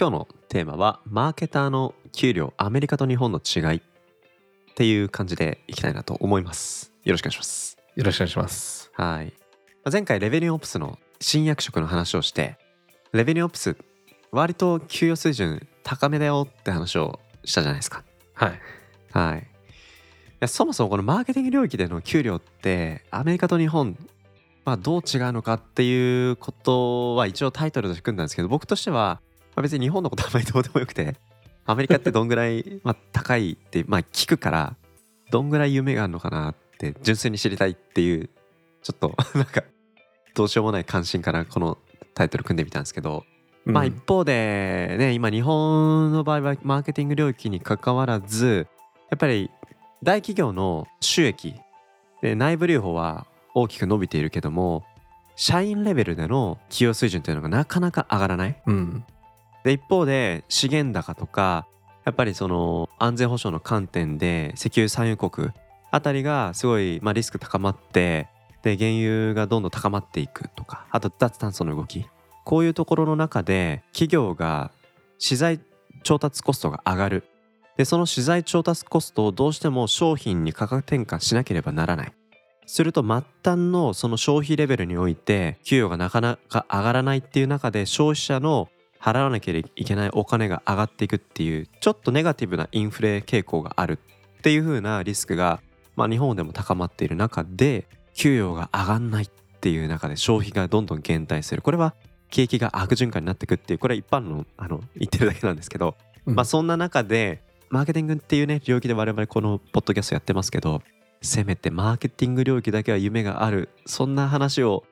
今日のテーマはマーケターの給料アメリカと日本の違いっていう感じでいきたいなと思います。よろしくお願いします。よろしくお願いします。はい。まあ前回レベニューオプスの新役職の話をしてレベニューオプス割と給与水準高めだよって話をしたじゃないですか。はい。はい。そもそもこのマーケティング領域での給料ってアメリカと日本まあどう違うのかっていうことは一応タイトルとして組んだんですけど僕としては、まあ、別に日本のことあんまりどうでもよくてアメリカってどんぐらい、まあ、高いって、まあ、聞くからどんぐらい夢があるのかなって純粋に知りたいっていうちょっと なんかどうしようもない関心からこのタイトル組んでみたんですけど、まあ一方でね今日本の場合はマーケティング領域に関わらずやっぱり大企業の収益で内部留保は大きく伸びているけども社員レベルでの企業水準というのがなかなか上がらないうん。で一方で資源高とかやっぱりその安全保障の観点で石油産油国あたりがすごい、まあ、リスク高まってで原油がどんどん高まっていくとかあと脱炭素の動き。こういうところの中で企業が資材調達コストが上がる。でその資材調達コストをどうしても商品に価格転嫁しなければならない。すると末端のその消費レベルにおいて給与がなかなか上がらないっていう中で消費者の払わなければいけないお金が上がっていくっていうちょっとネガティブなインフレ傾向があるっていう風なリスクが、まあ、日本でも高まっている中で給与が上がんないっていう中で消費がどんどん減退する。これは景気が悪循環になっていくっていうこれは一般のあの言ってるだけなんですけど、うん。まあそんな中でマーケティングっていうね領域で我々このポッドキャストやってますけどせめてマーケティング領域だけは夢がある。そんな話を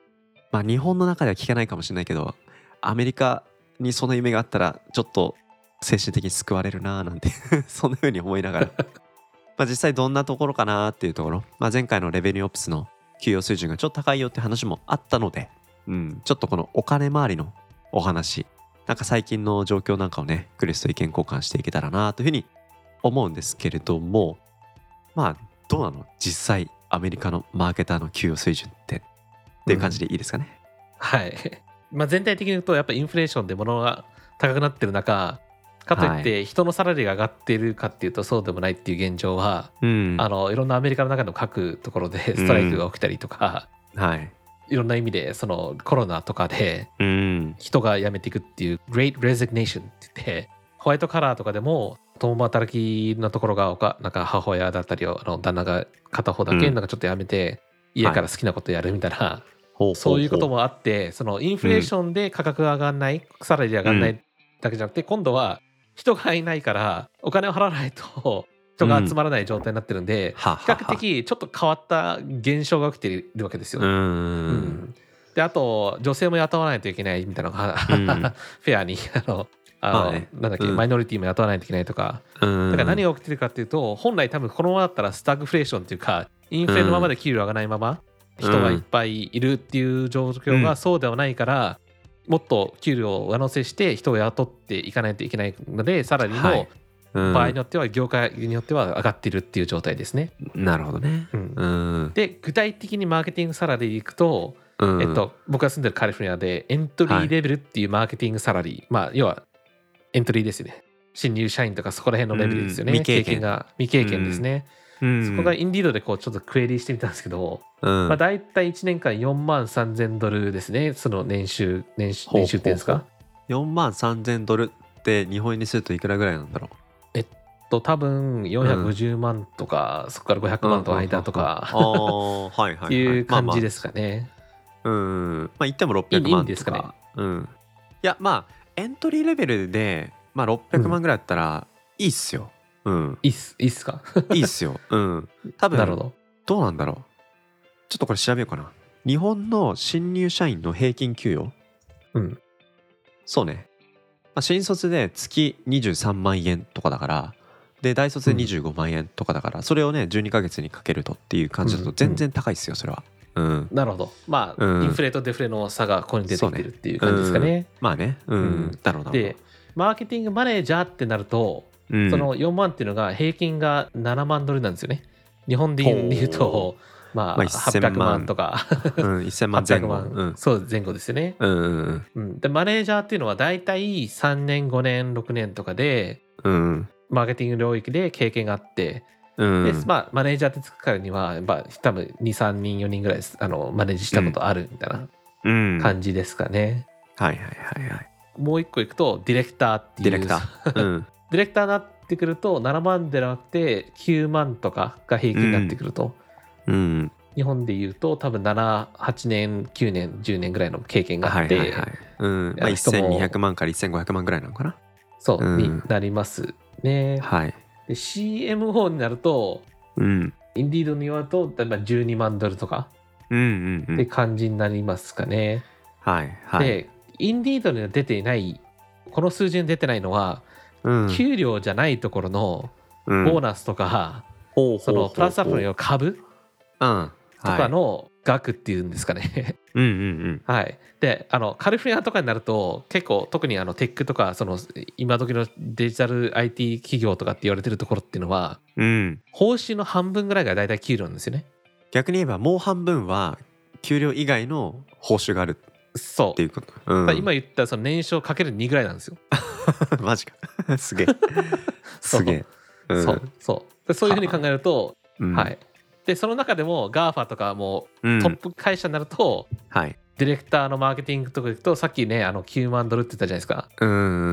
まあ日本の中では聞かないかもしれないけどアメリカにその夢があったらちょっと精神的に救われるなーなんて そんな風に思いながら。まあ実際どんなところかなーっていうところ、まあ、前回のレベニューオプスの給与水準がちょっと高いよって話もあったので、うん、ちょっとこのお金回りのお話なんか最近の状況なんかをねクリスと意見交換していけたらなというふうに思うんですけれどもまあどうなの？実際アメリカのマーケターの給与水準って。っていう感じでいいですかね、はい。まあ全体的に言うと、やっぱインフレーションで物が高くなってる中、かといって人のサラリーが上がっているかっていうとそうでもないっていう現状は、うん。あのいろんなアメリカの中の各ところでストライキが起きたりとか、はい。いろんな意味でそのコロナとかでうん。人が辞めていくっていう Great Resignation って言ってホワイトカラーとかでも共働きのところがおかなんか母親だったりあの旦那が片方だけうん。なんかちょっと辞めて、家から好きなことやるみたいな、ほそういうことももあってそのインフレーションで価格が上がらない、サラリー上がらないだけじゃなくて今度は人がいないからお金を払わないと人が集まらない状態になってるんで、は比較的ちょっと変わった現象が起きているわけですよ。ううん。んであと女性も雇わないといけないみたいなのが、うん。フェアにあのあの、なんだっけ、うん。マイノリティも雇わないといけないとか。うん。だから何が起きてるかっていうと本来多分このままだったらスタグフレーションっていうかインフレのままで給料上がらないまま人がいっぱいいるっていう状況うん。がそうではないから、もっと給料を上乗せして人を雇っていかないといけないのでさらにもはい。うん。場合によっては業界によっては上がってるっていう状態ですね。なるほどね。うん。うん。で具体的にマーケティングサラリーでいくと、うん。えっと、僕が住んでるカリフォルニアでエントリーレベルっていうマーケティングサラリー、まあ要はエントリーですよね。新入社員とかそこら辺のレベルですよね、うん。未経験。が未経験ですね、うん。そこがインディードでこうちょっとクエリーしてみたんですけど、うん。まあ大体1年間4万3000ドルですね。その年収年収ほう。年収っていうんですか？4万3000ドルって日本円にするといくらぐらいなんだろと多分450万とか、そこから500う万と間とか、ああはいはいはい。う感じでですかね、うん。まあ言ってもいい600万いいんですかね。うん。いやまあエントリーレベルでまあ600万ぐらいだったらいいっすようん。いいっすいいっすか？いいっすよ。うん。多分なるほど。どうなんだろう。ちょっとこれ調べようかな。日本の新入社員の平均給与？うん。そうね、まあ、新卒で月23万円とかだからで大卒で25万円とかだから、それをね12ヶ月にかけるとっていう感じだとうん全然高いっすよそれは。うん。なるほど。まあ、うん。インフレとデフレの差がここに出てきてるっていう感じですかね。まあね。うん、うん。なるほど。でマーケティングマネージャーってなると、うんその4万っていうのが平均が7万ドルなんですよね日本で言うとまあ、まあ1000 800万とかうん、1000万前800後。万、うん。そう前後ですよね、うんうんうん、でマネージャーっていうのは大体3年5年6年とかでうん。うんマーケティング領域で経験があって、うん。でまあ、マネージャーってつくからには、まあ、多分23人4人ぐらいあのマネージしたことあるみたいなうん。感じですかね、はいはいはいはい。もう一個いくとディレクターっていうディレクター。うん。ディレクターになってくると7万でなくて9万とかが平均になってくると、うん。日本でいうと多分78年9年10年ぐらいの経験があって、はいはいはい。うん。まあ、いや人も1200万から1500万ぐらいなのかな？そう、うんになりますね。はい。で CMO になるとうん。インディードによると例えば12万ドルとかうんうんうってん。感じになりますかね。はいはい。でインディードには出ていないこの数字に出てないのは、うん、給料じゃないところのうんボーナスとか、ほうほうほうそのプラスアップの株うん。とかの額っていうんですかね。うんうんはい、であのカリフォルニアとかになると結構特にあのテックとかその今時のデジタル IT 企業とかって言われてるところっていうのはうん。うん。報酬の半分ぐらいが大体給料なんですよね。逆に言えばもう半分は給料以外の報酬があるそうっていうこと。うん今言ったその年商かける2ぐらいなんですよ。マジか。すげえ。すげえ。うんそうそうでそういうふうに考えると、うんはい。でその中でも GAFA とかもうんトップ会社になると、はい。ディレクターのマーケティングとか行くとさっきねあの9万ドルって言ったじゃないですか。うんう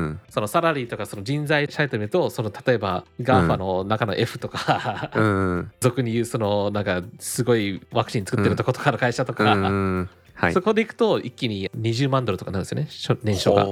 ん。そのサラリーとかその人材サイト見るとその例えば GAFA の中の F とか、うんうん。俗に言うそのなんかすごいワクチン作ってるとことかの会社とか、うんうん。はい。そこで行くと一気に20万ドルとかなるんですよね年商が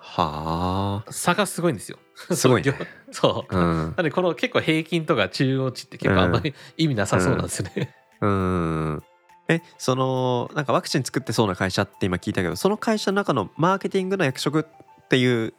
は差がすごいんですよあ。すごいね。そううん。なんでこの結構平均とか中央値って結構あんまり意味なさそうなんですよね、うん。え、その、なんかワクチン作ってそうな会社って今聞いたけど、その会社の中のマーケティングの役職っていう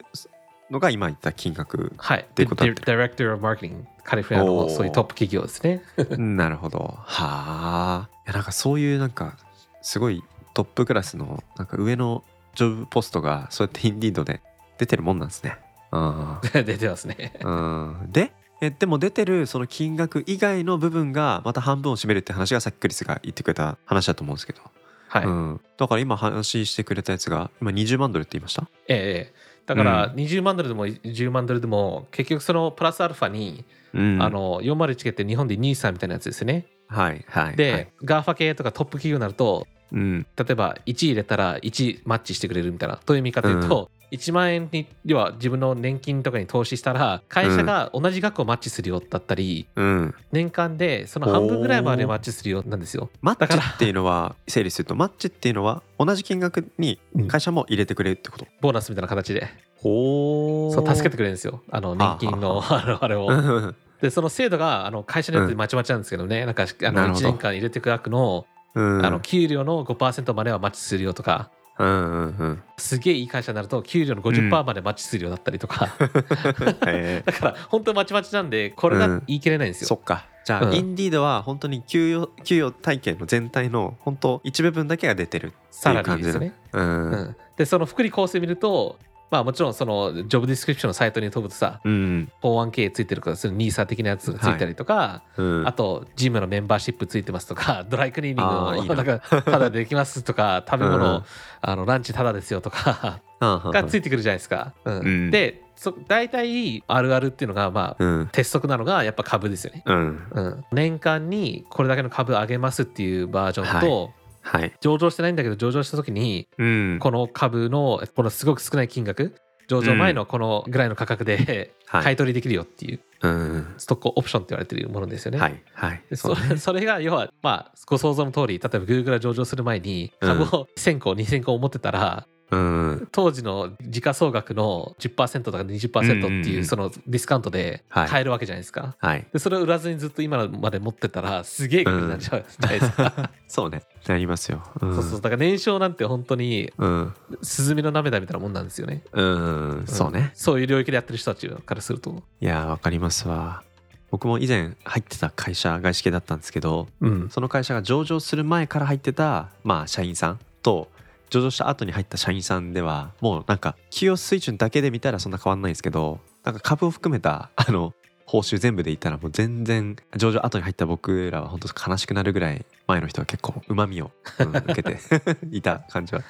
のが今言った金額。はいていうことだっ Di- Director of Marketing カリフォルニアのそういうトップ企業ですね なるほど。はあ。いや、なんかそういうなんか、すごいトップクラスの、なんか上のジョブポストが、そうやってインディードで出てるもんなんですね。うん。出てますね。うん、でえでも出てるその金額以外の部分がまた半分を占めるって話がさっきクリスが言ってくれた話だと思うんですけど、はい、うん、だから今話してくれたやつが今20万ドルって言いました？ええだから20万ドルでも10万ドルでも結局そのプラスアルファに、うん。あの401って日本で NISA みたいなやつですよね。はいはいで、はい。GAFA 系とかトップ企業になるとうん。例えば1入れたら1マッチしてくれるみたいなどういう意味かというと、1万円に要は自分の年金とかに投資したら会社が同じ額をマッチするよだったり、うん。年間でその半分ぐらいまでマッチするよなんですよ。マッだからチっていうのは整理するとマッチっていうのは同じ金額に会社も入れてくれるってこと、ボーナスみたいな形で。ほそう助けてくれるんですよ。あの年金の あれを。うん。でその制度があの会社によってまちまちなんですけどね、なんかあの1なるほど。年間入れていく額の,、うん。あの給料の5%まではマッチするよとかうんうんうん。すげえいい会社になると給料の50%までマッチするようだったりとか、へえだから本当まちまちなんでこれが言い切れないんですよ。そっか。じゃあ、うん。インディードは本当に給与給与体系の全体の本当一部分だけが出てるっていう感じだですね。うん。うん、でその福利厚生見るとまあもちろんそのジョブディスクリプションのサイトに飛ぶとさうん、401k ついてるからその NISA 的なやつがついたりとか、うん、あとジムのメンバーシップついてますとか ドライクリーニングあーいいな。のなんかタダでできますとか食べ物、うん。あのランチタダですよとかがついてくるじゃないですか。うん。うん。でそ大体あるあるっていうのがまあうん。鉄則なのがやっぱ株ですよね。うん。うん、年間にこれだけの株上げますっていうバージョンと、はい上場してないんだけど上場した時にうん。この株のこのすごく少ない金額上場前のこのぐらいの価格ではい。買い取りできるよっていううんストックオプションって言われてるものですよね。はい。はい。でそね。それが要はまあご想像の通り例えば Google が上場する前に株を1000個2000個持ってたらうん。当時の時価総額の10%とか20%っていうそのディスカウントではい。買えるわけじゃないですか。はい。でそれを売らずにずっと今まで持ってたらすげえ額になっちゃうじゃないですか。そうね。なりますよ。うん。そうそう。だから年商なんて本当にうん。スズメの涙みたいなもんなんですよね。うん。そうね。そういう領域でやってる人たちからすると。いやわかりますわ。僕も以前入ってた会社外資系だったんですけどうん。その会社が上場する前から入ってたまあ社員さんと上場した後に入った社員さんではもうなんか給与水準だけで見たらそんな変わんないんですけどなんか株を含めたあの報酬全部で言ったらもう全然上場後に入った僕らは本当悲しくなるぐらい前の人は結構うまみを、うん受けて いた感じは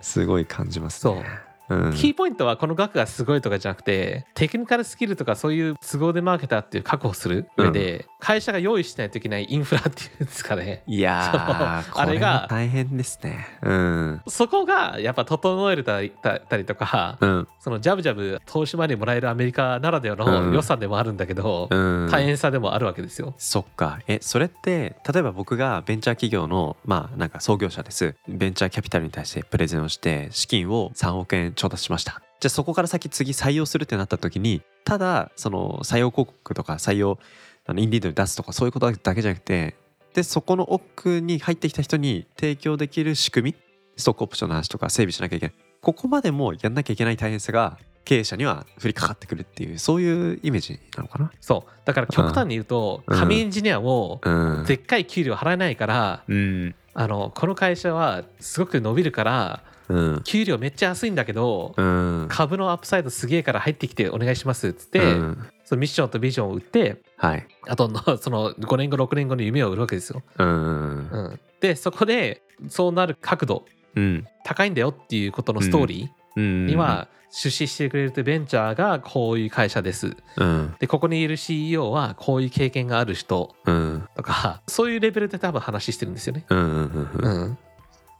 すごい感じますね。うん、キーポイントはこの額がすごいとかじゃなくてテクニカルスキルとかそういう都合でマーケターっていう確保する上で、会社が用意しないといけないインフラっていうんですかねいや あれがが大変ですね。うん。そこがやっぱ整えれたりたりとか、うん。そのジャブジャブ投資マネーもらえるアメリカならではうんの予算でもあるんだけど、うん。大変さでもあるわけですよ。そっかえそれって例えば僕がベンチャー企業のまあなんか創業者ですベンチャーキャピタルに対してプレゼンをして資金を3億円調達しました。じゃあそこから先次採用するってなった時にただその採用広告とか採用あのインディードに出すとかそういうことだけじゃなくてでそこの奥に入ってきた人に提供できる仕組みストックオプションの話とか整備しなきゃいけない。ここまでもやんなきゃいけない大変さが経営者には降りかかってくるっていうそういうイメージなのかな？そう。だから極端に言うとうん。紙エンジニアもうん。でっかい給料払えないからうん。あのこの会社はすごく伸びるからうん給料めっちゃ安いんだけどうん株のアップサイドすげえから入ってきてお願いしますっつって、うんそのミッションとビジョンを売ってはい。あとのその5年後6年後の夢を売るわけですよ。うん。うん、でそこでそうなる角度うん。高いんだよっていうことのストーリーうん。には出資してくれるベンチャーがこういう会社です。うん。でここにいる CEO はこういう経験がある人うん。とかそういうレベルで多分話してるんですよね。うん、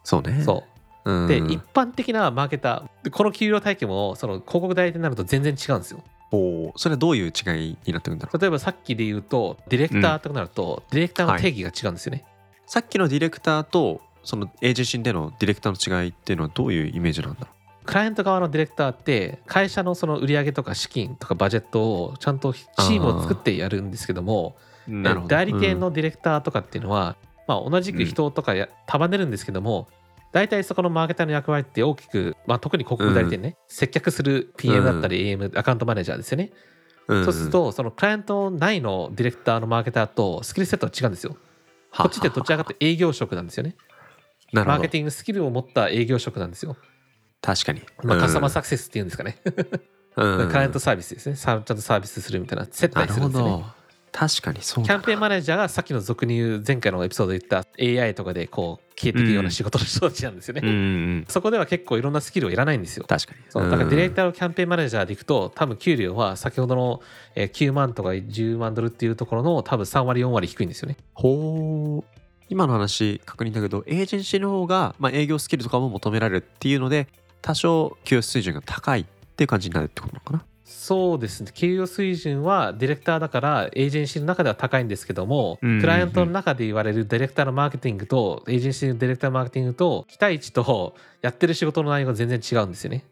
そうね。そううん。で一般的なマーケターでこの給料体系もその広告代理店になると全然違うんですよ。おーそれはどういう違いになってくるんだろう？例えばさっきで言うとディレクターとかなると、ディレクターの定義が違うんですよね。さっきのディレクターとそのエージェンシーでのディレクターの違いっていうのはどういうイメージなんだろクライアント側のディレクターって会社のその売上とか資金とかバジェットをちゃんとチームを作ってやるんですけども代理店のディレクターとかっていうのは、まあ、同じく人とかや束ねるんですけども大体そこのマーケターの役割って大きく、まあ、特に広告代理店ね、接客する PM だったり AM アカウントマネージャーですよね、うん。そうするとそのクライアント内のディレクターのマーケターとスキルセットは違うんですよ。こっちってどちらかというと営業職なんですよね。マーケティングスキルを持った営業職なんですよ、確かに。まあ、カスタマーさサクセスっていうんですかね。うん。クライアントサービスですね。さちゃんとサービスするみたいな接待するんですよね。ど確かにそうキャンペーンマネージャーがさっきの俗に言う前回のエピソードで言った AI とかでこう消えていくような仕事の人たちなんですよね。うんうんそこでは結構いろんなスキルをいらないんですよ。確かに。そう。だからディレクーターをキャンペーンマネージャーでいくと多分給料は先ほどのえー9万とか10万ドルっていうところの多分3割4割低いんですよね。ほう今の話確認だけどエージェンシーの方が、まあ、営業スキルとかも求められるっていうので多少給与水準が高いっていう感じになるってことなのかなそうですね。給与水準はディレクターだからエージェンシーの中では高いんですけども、うんうんうん。クライアントの中で言われるディレクターのマーケティングとエージェンシーのディレクターマーケティングと期待値とやってる仕事の内容が全然違うんですよね。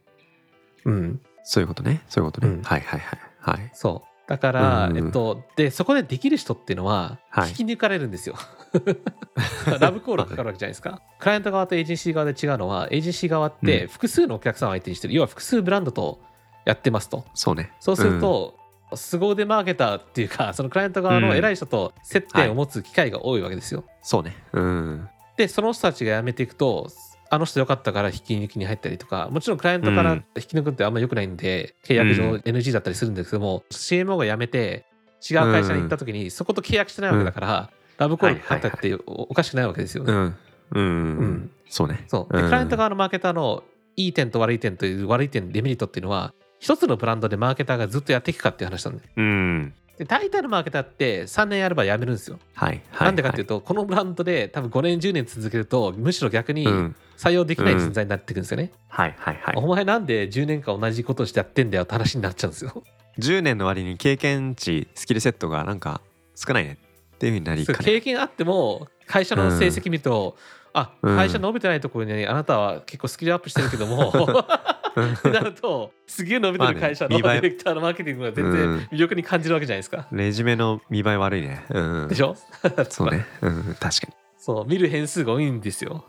うん、そういうことね。そういうことね、うん。はいはいはい。はい。そう。だから、うんえっとでそこでできる人っていうのははい。引き抜かれるんですよ。ラブコールかかるわけじゃないですか。クライアント側とエージェンシー側で違うのはエージェンシー側って複数のお客さんを相手にしてる。要は複数ブランドとやってますと。そうね。そうすると、凄腕マーケターっていうか そのクライアント側の偉い人と接点を持つ機会が多いわけですよ。そうね。うん。でその人たちが辞めていくとあの人良かったから引き抜きに入ったりとかもちろんクライアントからうん。引き抜くってあんま良くないんで、契約上うん。NG だったりするんですけども、CMO が辞めて違う会社に行った時にそこと契約してないわけだから、ラブコールかかったっておおかしくないわけですよね。うんうん、うん、そうね。そう。でうん。クライアント側のマーケターのいい点と悪い点という悪い点デメリットっていうのは一つのブランドでマーケターがずっとやっていくかっていう話なんでうん。で大体のマーケターって3年やれば辞めるんですよ。はいはいなんでかっていうと、このブランドで多分5年10年続けるとむしろ逆にうん。採用できない人材になっていくんですよね。はいはいはい。お前なんで10年間同じことしてやってんだよって話になっちゃうんですよ。10年の割に経験値スキルセットがなんか少ないねっていうふうになりかね。経験あっても会社の成績見ると、あうん。会社伸びてないところにあなたは結構スキルアップしてるけども ってなるとすげえ伸びてる会社のディレクターのマーケティングが全然魅力に感じるわけじゃないですか。レジュメの見栄え悪いね。うん。でしょ？そうね。うん。確かに。そう見る変数が多いんですよ。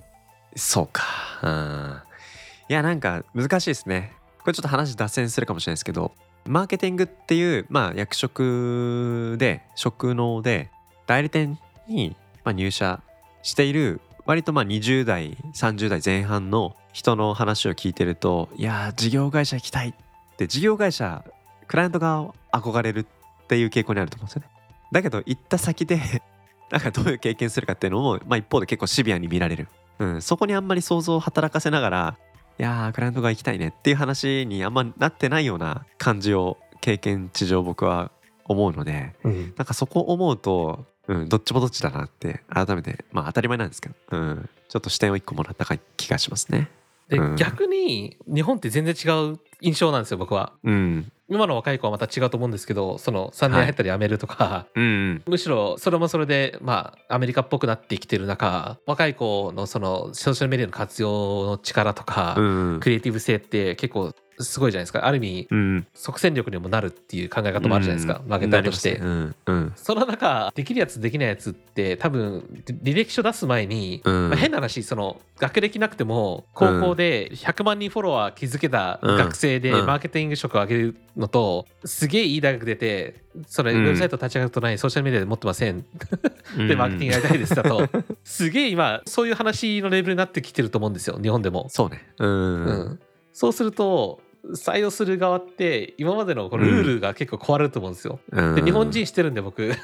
そうか。うん。いやなんか難しいですね。これちょっと話脱線するかもしれないですけどマーケティングっていうまあ役職で職能で代理店にまあ入社している割とまあ20代30代前半の人の話を聞いてるといやー事業会社行きたいって事業会社クライアント側を憧れるっっていう傾向にあると思うんですよね。だけど行った先で なんかどういう経験するかっていうのも、まあ、一方で結構シビアに見られる、うん、そこにあんまり想像を働かせながらいやークライアントが行きたいねっていう話にあんまなってないような感じを経験値上僕は思うのでうんなんかそこ思うと、うん、どっちもどっちだなって改めてまあ当たり前なんですけど、うん、ちょっと視点を一個もらった気がしますね。で、うん。逆に日本って全然違う印象なんですよ僕は。うん、今の若い子はまた違うと思うんですけどその3年入ったり辞めるとか、うん、むしろそれもそれでまあアメリカっぽくなってきてる中若い子のそのソーシャルメディアの活用の力とか、うん、クリエイティブ性って結構すごいじゃないですか。ある意味うん、即戦力にもなるっていう考え方もあるじゃないですか、マーケターとして、うん、うん、その中できるやつできないやつって多分履歴書出す前に、うん。まあ変な話その学歴なくても高校で100万人フォロワー築けたうん。学生でうん。マーケティング職を上げるのとすげえいい大学出てそれウうん。ェブサイト立ち上がることないソーシャルメディアで持ってませんうん。でマーケティングやりたいですだと。すげえ今そういう話のレベルになってきてると思うんですよ日本でも。そうね。うん、うん。そうすると採用する側って今までのこのルールが結構壊れると思うんですよ。うん。で日本人してるんで僕。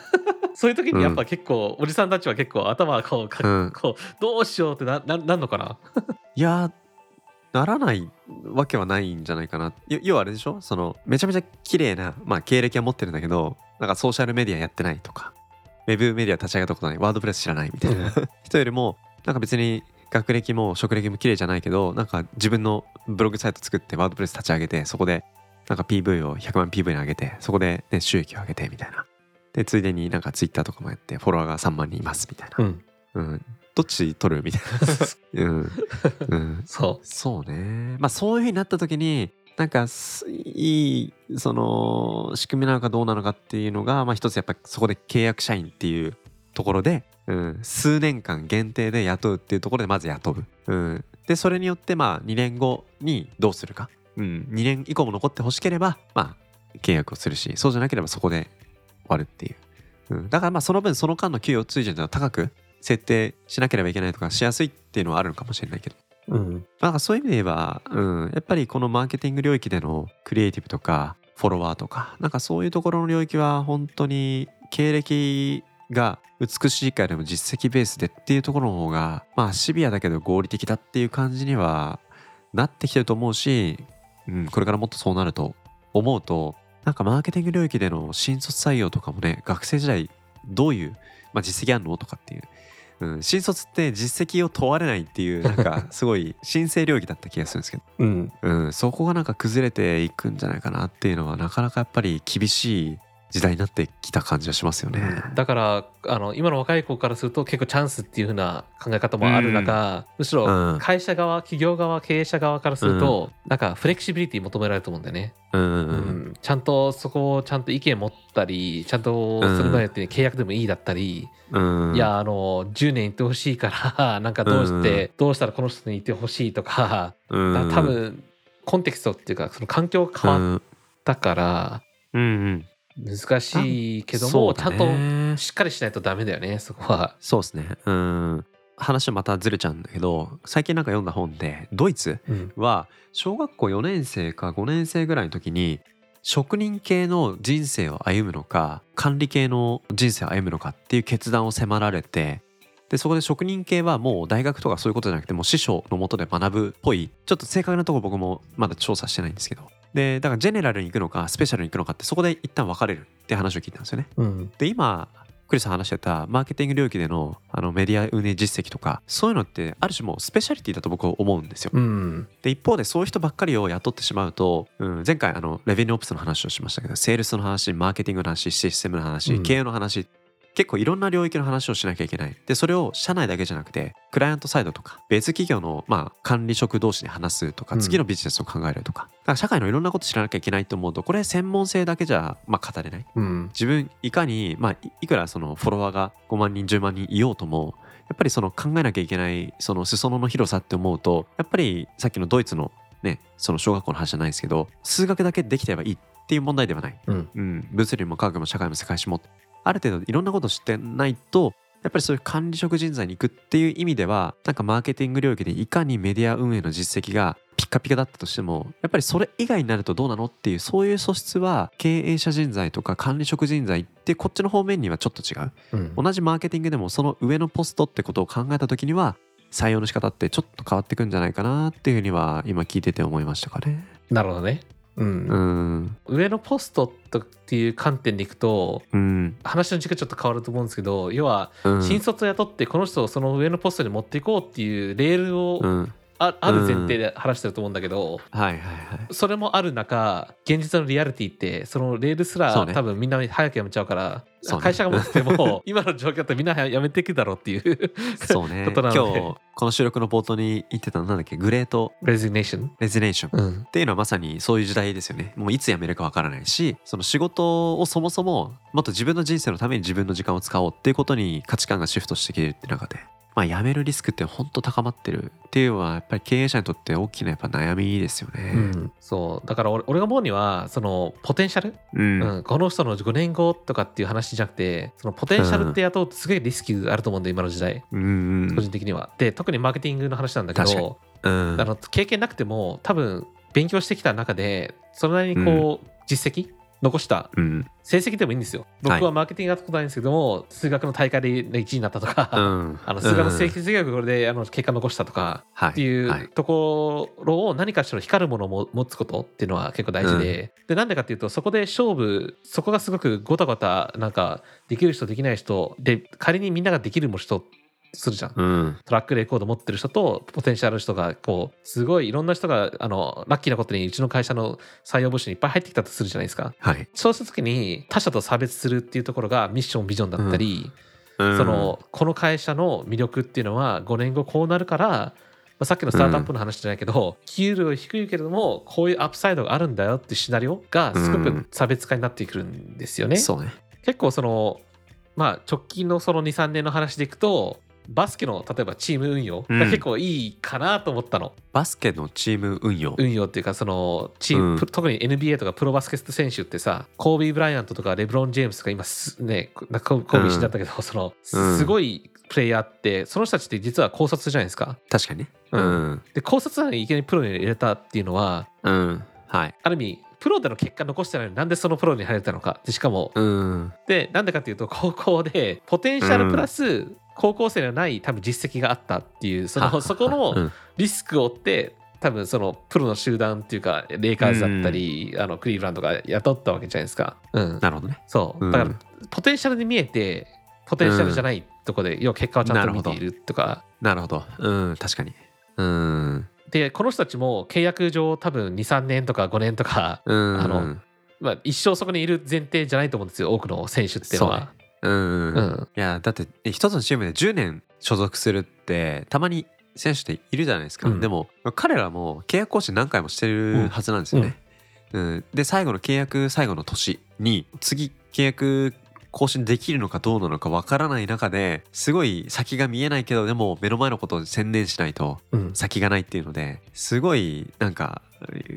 そういう時にやっぱ結構、おじさんたちは結構頭がこうこうどうしようってなななんのかな？いやならないわけはないんじゃないかな。要要はあれでしょ？そのめちゃめちゃ綺麗なまあ経歴は持ってるんだけどなんかソーシャルメディアやってないとかウェブメディア立ち上げたことないワードプレス知らないみたいな。人よりもなんか別に学歴も職歴も綺麗じゃないけどなんか自分のブログサイト作ってワードプレス立ち上げてそこでなんか PV を100万 PV に上げてそこで、ね、収益を上げてみたいな。でついでになんか Twitter とかもやってフォロワーが3万人いますみたいな、うん。うん、どっち取るみたいな、うん。うん、そそうね。まあそういうふうになった時になんかすいいその仕組みなのかどうなのかっていうのがまあ一つやっぱそこで契約社員っていうところで、うん、数年間限定で雇うっていうところでまず雇う、うん、でそれによってまあ2年後にどうするか、うん、2年以降も残ってほしければまあ契約をするしそうじゃなければそこで終わるっていう、うん、だからまあその分その間の給与水準は高く設定しなければいけないとかしやすいっていうのはあるのかもしれないけど。う、うん、まあなんかそういう意味で言えば、うん、やっぱりこのマーケティング領域でのクリエイティブとかフォロワーとかなんかそういうところの領域は本当に経歴が美しいからでも実績ベースでっていうところの方がまあシビアだけど合理的だっていう感じにはなってきてると思うし、うん、これからもっとそうなると思うとなんかマーケティング領域での新卒採用とかもね学生時代どういう、まあ、実績あるのとかっていううん、新卒って実績を問われないっていうなんか すごい申請領域だった気がするんですけど、うん、うん、そこがなんか崩れていくんじゃないかなっていうのはなかなかやっぱり厳しい時代になってきた感じはしますよね。だからあの今の若い子からすると結構チャンスっていう風な考え方もある中、むしろうん。会社側企業側経営者側からすると、なんかフレキシビリティ求められると思うんだよね、うんうんうん。ちゃんとそこをちゃんと意見持ったりちゃんとそれまでって契約でもいいだったり、うん。いやあの10年いってほしいから なんかどうして、どうしたらこの人にいてほしいとか、うん。多分コンテキストっていうかその環境が変わったからうんうん難しいけどもちゃんとねしっかりしないとダメだよねそこは。そうですね。うん。話はまたずれちゃうんだけど最近なんか読んだ本でドイツうん。は小学校4年生か5年生ぐらいの時に職人系の人生を歩むのか管理系の人生を歩むのかっていう決断を迫られてでそこで職人系はもう大学とかそういうことじゃなくてもう師匠のもとで学ぶっぽいちょっと正確なところ僕もまだ調査してないんですけどでだからジェネラルに行くのかスペシャルに行くのかってそこで一旦分かれるって話を聞いたんですよね。うんで今クリスさん話してたマーケティング領域でのあのメディア運営実績とかそういうのってある種もうスペシャリティだと僕は思うんですよ。うんで一方でそういう人ばっかりを雇ってしまうと、うん、前回あのレベニューオプスの話をしましたけどセールスの話マーケティングの話システムの話、うん経営の話結構いろんな領域の話をしなきゃいけない。でそれを社内だけじゃなくてクライアントサイドとか別企業の、まあ、管理職同士で話すとかうん。次のビジネスを考えるとか,、だから社会のいろんなこと知らなきゃいけないと思うとこれ専門性だけじゃ、まあ、語れない。うん。自分いかに、まあ、いいくらそのフォロワーが5万人10万人いようともやっぱりその考えなきゃいけないその裾野の広さって思うとやっぱりさっきのドイツのねその小学校の話じゃないですけど数学だけできてればいいっていう問題ではない、うん。うん、物理も科学も社会も世界史もある程度いろんなこと知ってないとやっぱりそういう管理職人材に行くっていう意味ではなんかマーケティング領域でいかにメディア運営の実績がピカピカだったとしてもやっぱりそれ以外になるとどうなのっていうそういう素質は経営者人材とか管理職人材ってこっちの方面にはちょっと違う。うん。同じマーケティングでもその上のポストってことを考えた時には採用の仕方ってちょっと変わってくんじゃないかなっていうふうには今聞いてて思いましたかね。なるほどね。うん。うん。上のポストっていう観点でいくとうん。話の軸ちょっと変わると思うんですけど要はうん。新卒を雇ってこの人をその上のポストに持っていこうっていうレールをうんあある前提で話してると思うんだけど、はいはいはい。それもある中現実のリアリティってそのレールすら、ね。多分みんな早く辞めちゃうからそうね。会社が持ってても 今の状況だってみんな辞めていくだろうっていう そうね。ことな今ので。日この収録の冒頭に言ってたのなんだっけ？グレート？レジネーション、レジネーションうん、っていうのはまさにそういう時代ですよね。もういつ辞めるかわからないしその仕事をそもそももっと自分の人生のために自分の時間を使おうっていうことに価値観がシフトしてきてるって中でまあ辞めるリスクって本当高まってるっていうのはやっぱり経営者にとって大きなやっぱ悩みですようねん、そう。だから俺俺が思うにはそのポテンシャル、うん、うんこの人の5年後とかっていう話じゃなくてそのポテンシャルって雇うとすごいリスクあると思うんで今の時代。うん。うん個人的には。で特にマーケティングの話なんだけどうん。あの経験なくても多分勉強してきた中でそれなりにこう、実績？残したうん。成績でもいいんですよ。はい。僕はマーケティングやったことないんですけども、数学の大会で1位になったとか、うん。あの数学の成うん績がこれであの結果残したとかはい。っていはいうところを何かしら光るものをも持つことっていうのは結構大事で、でなんでかっていうとそこで勝負そこがすごくごたごたなんかできる人できない人で仮にみんなができる人するじゃん。うんトラックレコード持ってる人とポテンシャルの人がこうすごいいろんな人があのラッキーなことにうちの会社の採用募集にいっぱい入ってきたとするじゃないですか。はいそうするときに他社と差別するっていうところがミッションビジョンだったり、うんそのこの会社の魅力っていうのは5年後こうなるから、まあ、さっきのスタートアップの話じゃないけど、給料低いけれどもこういうアップサイドがあるんだよっていうシナリオがすごく差別化になってくるんですよね。そうね結構そのまあ直近のその23年の話でいくとバスケの例えばチーム運用が結構いいかなと思ったの、バスケのチーム運用。運用っていうかそのチーム、うん。特に NBA とかプロバスケット選手ってさコービー・ブライアントとかレブロン・ジェームスが今すねなココービー死んじゃったけど、そのうん。すごいプレイヤーってその人たちって実は高卒じゃないですか。確かに。ねううん。んで高卒なのにいきなりプロに入れたっていうのはうん。はい。ある意味プロでの結果残してないのになんでそのプロに入れたのかでしかも。うん。でなんでかっていうと高校でポテンシャルプラス高校生ではない多分実績があったっていうそはのそこうのん。リスクを負って多分そのプロの集団っていうかレイカーズだったり、あのクリーブランドが雇ったわけじゃないですか。うん、なるほどね。そう。うん。だからポテンシャルに見えてポテンシャルじゃないとこで、要は結果をちゃんと見ているとか。なるほど。うん確かに。うん。でこの人たちも契約上多分23年とか5年とか、うん。あのまあ、一生そこにいる前提じゃないと思うんですよ多くの選手っていうのは。うんうん。いやだってえ一つのチームで10年所属するってたまに選手っているじゃないですか、うん。でも彼らも契約更新何回もしてるはずなんですよね、うん。で最後の契約最後の年に次契約更新できるのかどうなのかわからない中ですごい先が見えないけどでも目の前のことを専念しないとうん。先がないっていうのですごいなんか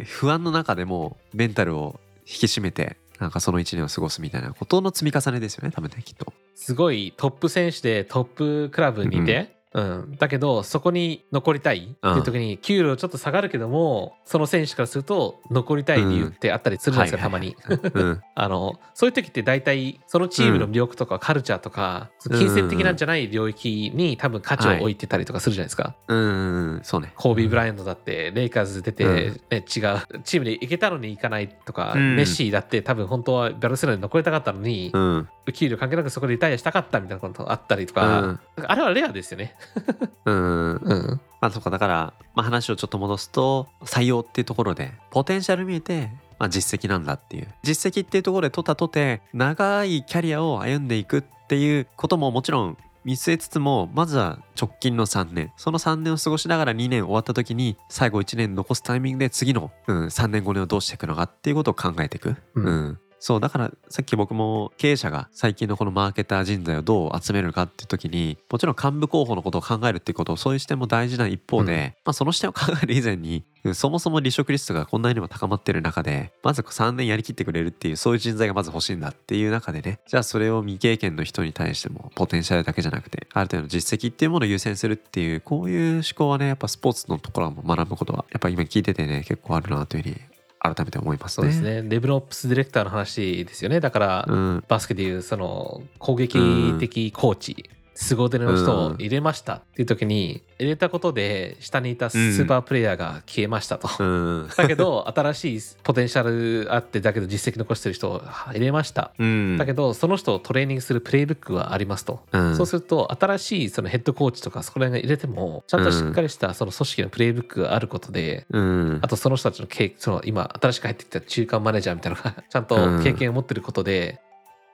不安の中でもメンタルを引き締めてなんかその1年を過ごすみたいなことの積み重ねですよね多分ねきっと。すごいトップ選手でトップクラブにいて、うん。だけどそこに残りたい。っていう時に給料ちょっと下がるけどもその選手からすると残りたい理由ってあったりするんですよ、たまに。うん。あのそういう時って大体そのチームの魅力とかカルチャーとか、うん。金銭的なんじゃない領域に多分価値を置いてたりとかするじゃないですか。うんうんそうね。コービー・ブライアントだってレイカーズ出て、うん。ね、違うチームで行けたのに行かないとか、うん。メッシーだって多分本当はバルセロナに残りたかったのに、うん給料関係なくそこでリタイアしたかったみたいなことあったりとか、うん。あれはレアですよね。うんうん。まあそうかだから、まあ、話をちょっと戻すと採用っていうところでポテンシャル見えて、まあ、実績なんだっていう。実績っていうところでとったとて長いキャリアを歩んでいくっていうことももちろん見据えつつもまずは直近の3年。その3年を過ごしながら2年終わった時に最後1年残すタイミングで次の、うん、3年後年をどうしていくのかっていうことを考えていく、うん。うんそうだからさっき僕も経営者が最近のこのマーケター人材をどう集めるかっていう時にもちろん幹部候補のことを考えるっていうことをそういう視点も大事な一方で、うんまあ、その視点を考える以前にうんそもそも離職率がこんなにも高まってる中でまず3年やりきってくれるっていうそういう人材がまず欲しいんだっていう中でねじゃあそれを未経験の人に対してもポテンシャルだけじゃなくてある程度の実績っていうものを優先するっていうこういう思考はねやっぱスポーツのところも学ぶことはやっぱ今聞いててね結構あるなというふうに改めて思いますね。そうですね。デベロップスディレクターの話ですよね。だから、うん。バスケでいうその攻撃的コーチ、凄腕の人を入れましたっていう時に入れたことで下にいたスーパープレイヤーが消えましたと。うん。だけど新しいポテンシャルあってだけど実績残してる人を入れました。うん。だけどその人をトレーニングするプレイブックはありますと。うん。そうすると新しいそのヘッドコーチとかそこら辺が入れてもちゃんとしっかりしたその組織のプレイブックがあることでうん。あとその人たちの経その今新しく入ってきた中間マネージャーみたいなのがちゃんと経験を持ってることで、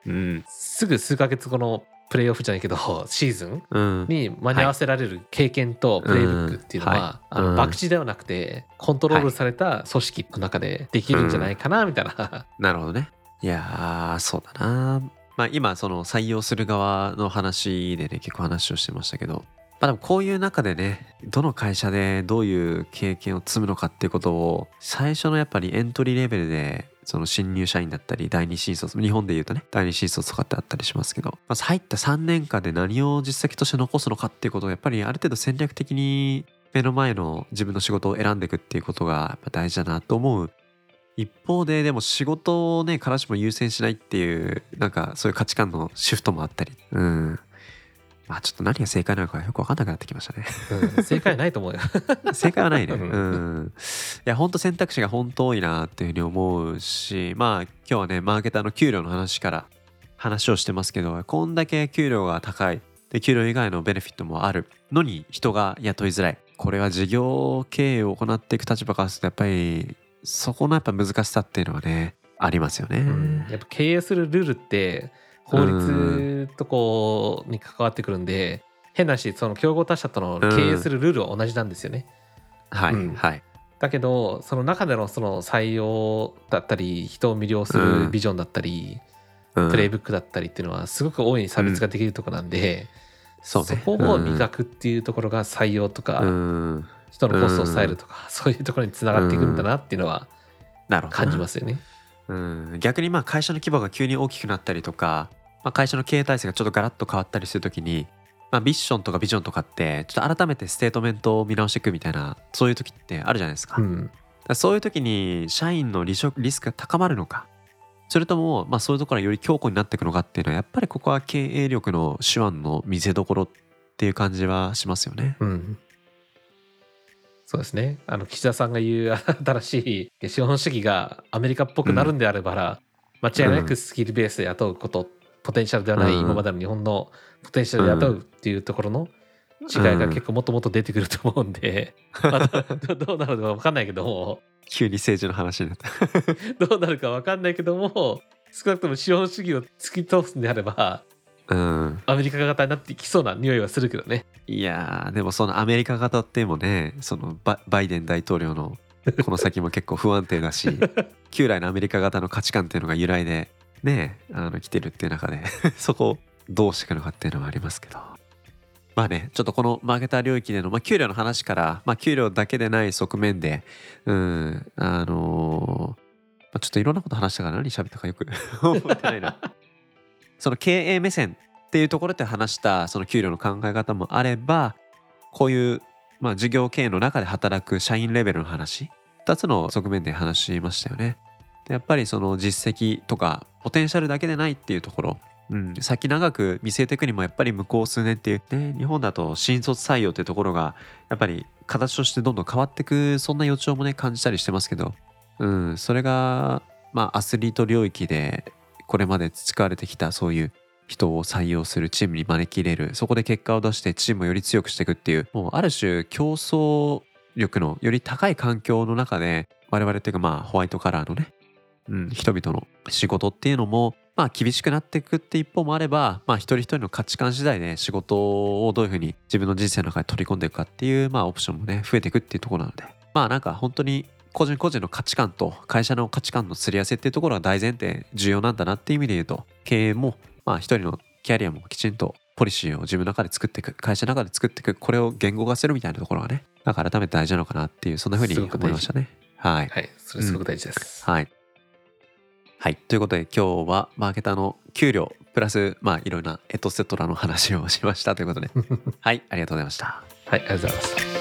うん。すぐ数ヶ月後のプレイオフじゃないけどシーズンうん。に間に合わせられる経験とプレイブックっていうのは、あのうん。博打ではなくてコントロールされた組織の中でできるんじゃないかなみたいな、なるほどね。いやーそうだな。まあ今その採用する側の話でね結構話をしてましたけど。まあでもこういう中でねどの会社でどういう経験を積むのかっていうことを最初のやっぱりエントリーレベルでその新入社員だったり第二新卒日本で言うとね第二新卒とかってあったりしますけどまず入った3年間で何を実績として残すのかっていうことをやっぱりある程度戦略的に目の前の自分の仕事を選んでいくっていうことがやっぱ大事だなと思う。一方ででも仕事をね必ずしも優先しないっていうなんかそういう価値観のシフトもあったり。うん。あちょっと何が正解なのかよく分かんなくなってきましたねうん正解ないと思うよ。正解はないね。ううんん。いや、本当選択肢が本当多いなっていうふうに思うし、まあ今日はね、マーケターの給料の話から話をしてますけど、こんだけ給料が高い。で、給料以外のベネフィットもあるのに人が雇いづらい。これは事業経営を行っていく立場からすると、やっぱりそこのやっぱ難しさっていうのはね、ありますよね。うんやっぱ経営するルールって法律とこうに関わってくるんで、変なしその競合他社との経営するルールは同じなんですよね。はい、うんはい。だけどその中でのその採用だったり人を魅了するビジョンだったり、うんプレイブックだったりっていうのはすごく大いに差別ができるところなんで、そ。こを磨くっていうところが採用とか、うん。人のコストを抑えるとか、そういうところにつながっていくんだなっていうのは。感じますよね。うん、逆にまあ会社の規模が急に大きくなったりとか、まあ、会社の経営体制がちょっとガラッと変わったりするときに、まあ、ミッションとかビジョンとかってちょっと改めてステートメントを見直していくみたいなそういう時ってあるじゃないですか,、うん。らそういう時に社員の離職リスクが高まるのか。それとも、まあ、そういうところがより強固になっていくのかっていうのはやっぱりここは経営力の手腕の見せ所っていう感じはしますよね。うんそうですね。あの岸田さんが言う 新しい資本主義がアメリカっぽくなるんであれば、間違いなくスキルベースで雇うこと、ポテンシャルではないうん。今までの日本のポテンシャルで雇うっていうところの違いが結構もっともっと出てくると思うんで、まあどどうなるのか分かんないけども。急に政治の話になった。どうなるか分かんないけども少なくとも資本主義を突き通すんであればうんアメリカ型になっていきそうな匂いはするけどね。いやーでもそのアメリカ型ってもねそのババイデン大統領のこの先も結構不安定だし 旧来のアメリカ型の価値観っていうのが由来でねあの来てるっていう中で そこをどうしていくのかっていうのはありますけどまあねちょっとこのマーケター領域での、まあ、給料の話から、まあ、給料だけでない側面でうんあのーまあ、ちょっといろんなこと話したから何喋ったかよく 覚えてないな。その経営目線っていうところで話したその給料の考え方もあればこういう、まあ、事業経営の中で働く社員レベルの話。2つの側面で話しましたよね。やっぱりその実績とかポテンシャルだけでないっていうところ、うん、先長く見据えていくにもやっぱり向こう数年っていう、ね、日本だと新卒採用っていうところがやっぱり形としてどんどん変わっていくそんな予兆もね感じたりしてますけど、うん、それがまあアスリート領域でこれまで培われてきたそういう人を採用するチームに招き入れる。そこで結果を出してチームをより強くしていくっていう。もうある種競争力のより高い環境の中で我々っていうかまあホワイトカラーのね、うん、人々の仕事っていうのもまあ厳しくなっていくって一方もあればまあ一人一人の価値観次第で仕事をどういうふうに自分の人生の中に取り込んでいくかっていうまあオプションもね増えていくっていうところなので。まあなんか本当に個人個人の価値観と会社の価値観のすり合わせっていうところが大前提重要なんだなっていう意味で言うと経営もまあ一人のキャリアもきちんとポリシーを自分の中で作っていく会社の中で作っていくこれを言語化するみたいなところがねだから改めて大事なのかなっていうそんな風に思いましたねはいはいそれすごく大事です、はい。はい。ということで今日はマーケターの給料プラスまあいろんなエトセトラの話をしましたということで はいありがとうございました。はい、ありがとうございました